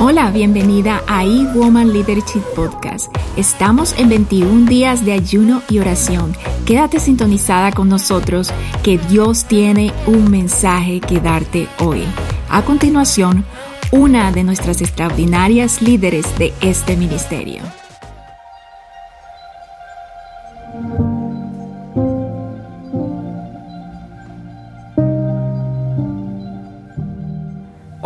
Hola, bienvenida a E-Woman Leadership Podcast. Estamos en 21 días de ayuno y oración. Quédate sintonizada con nosotros que Dios tiene un mensaje que darte hoy. A continuación, una de nuestras extraordinarias líderes de este ministerio.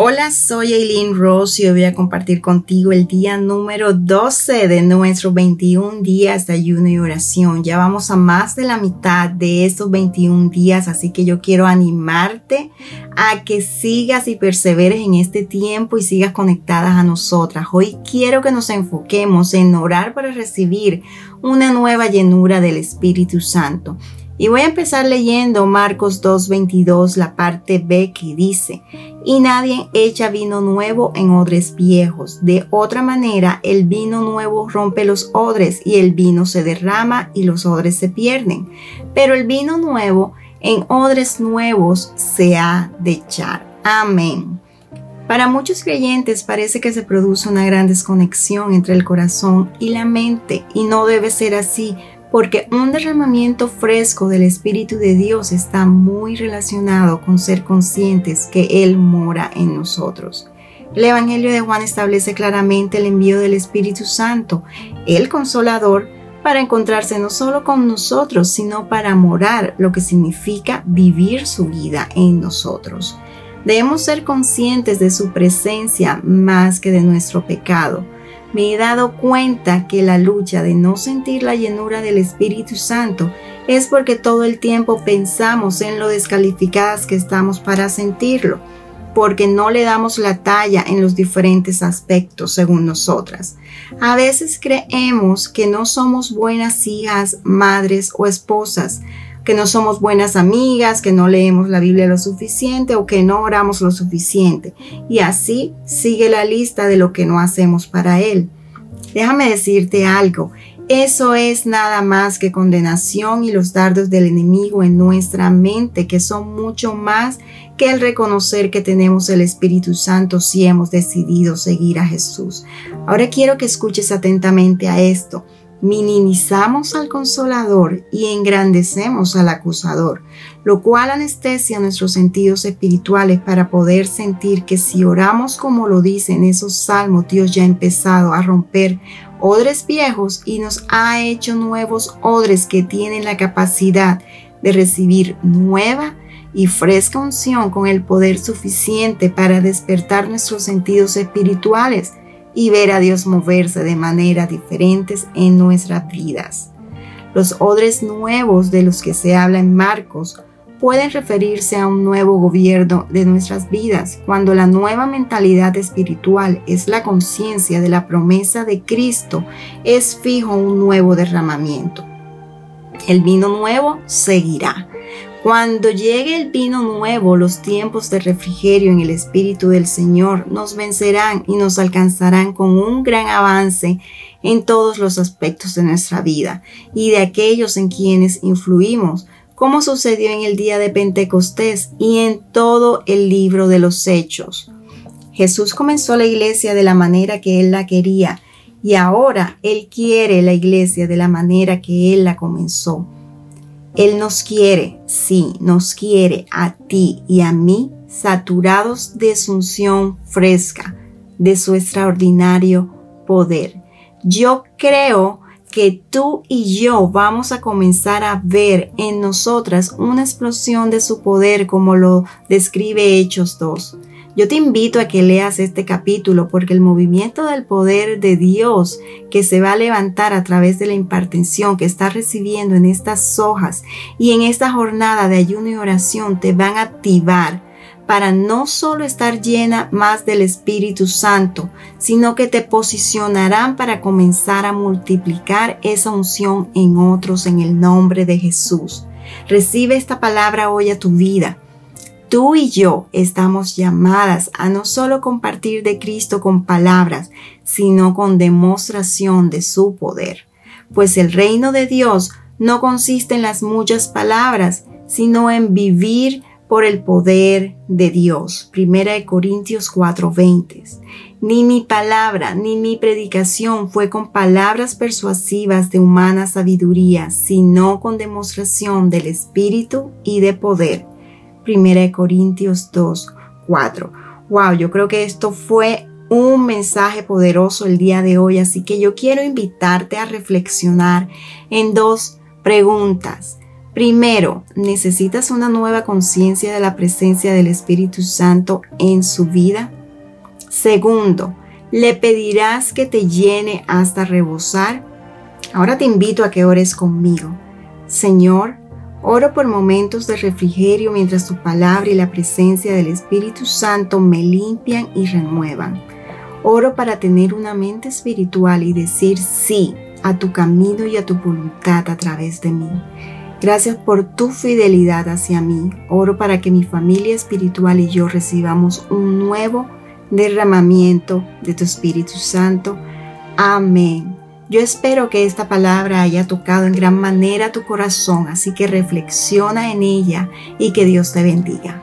Hola, soy Eileen Ross y hoy voy a compartir contigo el día número 12 de nuestros 21 días de ayuno y oración. Ya vamos a más de la mitad de estos 21 días, así que yo quiero animarte a que sigas y perseveres en este tiempo y sigas conectadas a nosotras. Hoy quiero que nos enfoquemos en orar para recibir una nueva llenura del Espíritu Santo. Y voy a empezar leyendo Marcos 2.22, la parte B que dice, y nadie echa vino nuevo en odres viejos. De otra manera, el vino nuevo rompe los odres y el vino se derrama y los odres se pierden. Pero el vino nuevo en odres nuevos se ha de echar. Amén. Para muchos creyentes parece que se produce una gran desconexión entre el corazón y la mente y no debe ser así porque un derramamiento fresco del Espíritu de Dios está muy relacionado con ser conscientes que Él mora en nosotros. El Evangelio de Juan establece claramente el envío del Espíritu Santo, el consolador, para encontrarse no solo con nosotros, sino para morar, lo que significa vivir su vida en nosotros. Debemos ser conscientes de su presencia más que de nuestro pecado me he dado cuenta que la lucha de no sentir la llenura del Espíritu Santo es porque todo el tiempo pensamos en lo descalificadas que estamos para sentirlo, porque no le damos la talla en los diferentes aspectos según nosotras. A veces creemos que no somos buenas hijas, madres o esposas, que no somos buenas amigas, que no leemos la Biblia lo suficiente o que no oramos lo suficiente. Y así sigue la lista de lo que no hacemos para Él. Déjame decirte algo, eso es nada más que condenación y los dardos del enemigo en nuestra mente, que son mucho más que el reconocer que tenemos el Espíritu Santo si hemos decidido seguir a Jesús. Ahora quiero que escuches atentamente a esto minimizamos al consolador y engrandecemos al acusador, lo cual anestesia nuestros sentidos espirituales para poder sentir que si oramos como lo dicen esos salmos, Dios ya ha empezado a romper odres viejos y nos ha hecho nuevos odres que tienen la capacidad de recibir nueva y fresca unción con el poder suficiente para despertar nuestros sentidos espirituales y ver a Dios moverse de maneras diferentes en nuestras vidas. Los odres nuevos de los que se habla en Marcos pueden referirse a un nuevo gobierno de nuestras vidas, cuando la nueva mentalidad espiritual es la conciencia de la promesa de Cristo, es fijo un nuevo derramamiento. El vino nuevo seguirá. Cuando llegue el vino nuevo, los tiempos de refrigerio en el Espíritu del Señor nos vencerán y nos alcanzarán con un gran avance en todos los aspectos de nuestra vida y de aquellos en quienes influimos, como sucedió en el día de Pentecostés y en todo el libro de los Hechos. Jesús comenzó la iglesia de la manera que Él la quería y ahora Él quiere la iglesia de la manera que Él la comenzó. Él nos quiere, sí, nos quiere a ti y a mí saturados de su unción fresca, de su extraordinario poder. Yo creo que tú y yo vamos a comenzar a ver en nosotras una explosión de su poder como lo describe Hechos 2. Yo te invito a que leas este capítulo porque el movimiento del poder de Dios que se va a levantar a través de la impartición que estás recibiendo en estas hojas y en esta jornada de ayuno y oración te van a activar para no solo estar llena más del Espíritu Santo, sino que te posicionarán para comenzar a multiplicar esa unción en otros en el nombre de Jesús. Recibe esta palabra hoy a tu vida Tú y yo estamos llamadas a no solo compartir de Cristo con palabras, sino con demostración de su poder. Pues el reino de Dios no consiste en las muchas palabras, sino en vivir por el poder de Dios. Primera de Corintios 4:20. Ni mi palabra ni mi predicación fue con palabras persuasivas de humana sabiduría, sino con demostración del Espíritu y de poder. Primera de Corintios 2:4. Wow, yo creo que esto fue un mensaje poderoso el día de hoy, así que yo quiero invitarte a reflexionar en dos preguntas. Primero, ¿necesitas una nueva conciencia de la presencia del Espíritu Santo en su vida? Segundo, ¿le pedirás que te llene hasta rebosar? Ahora te invito a que ores conmigo. Señor, oro por momentos de refrigerio mientras tu palabra y la presencia del Espíritu Santo me limpian y renuevan. Oro para tener una mente espiritual y decir sí a tu camino y a tu voluntad a través de mí. Gracias por tu fidelidad hacia mí. Oro para que mi familia espiritual y yo recibamos un nuevo derramamiento de tu Espíritu Santo. Amén. Yo espero que esta palabra haya tocado en gran manera tu corazón, así que reflexiona en ella y que Dios te bendiga.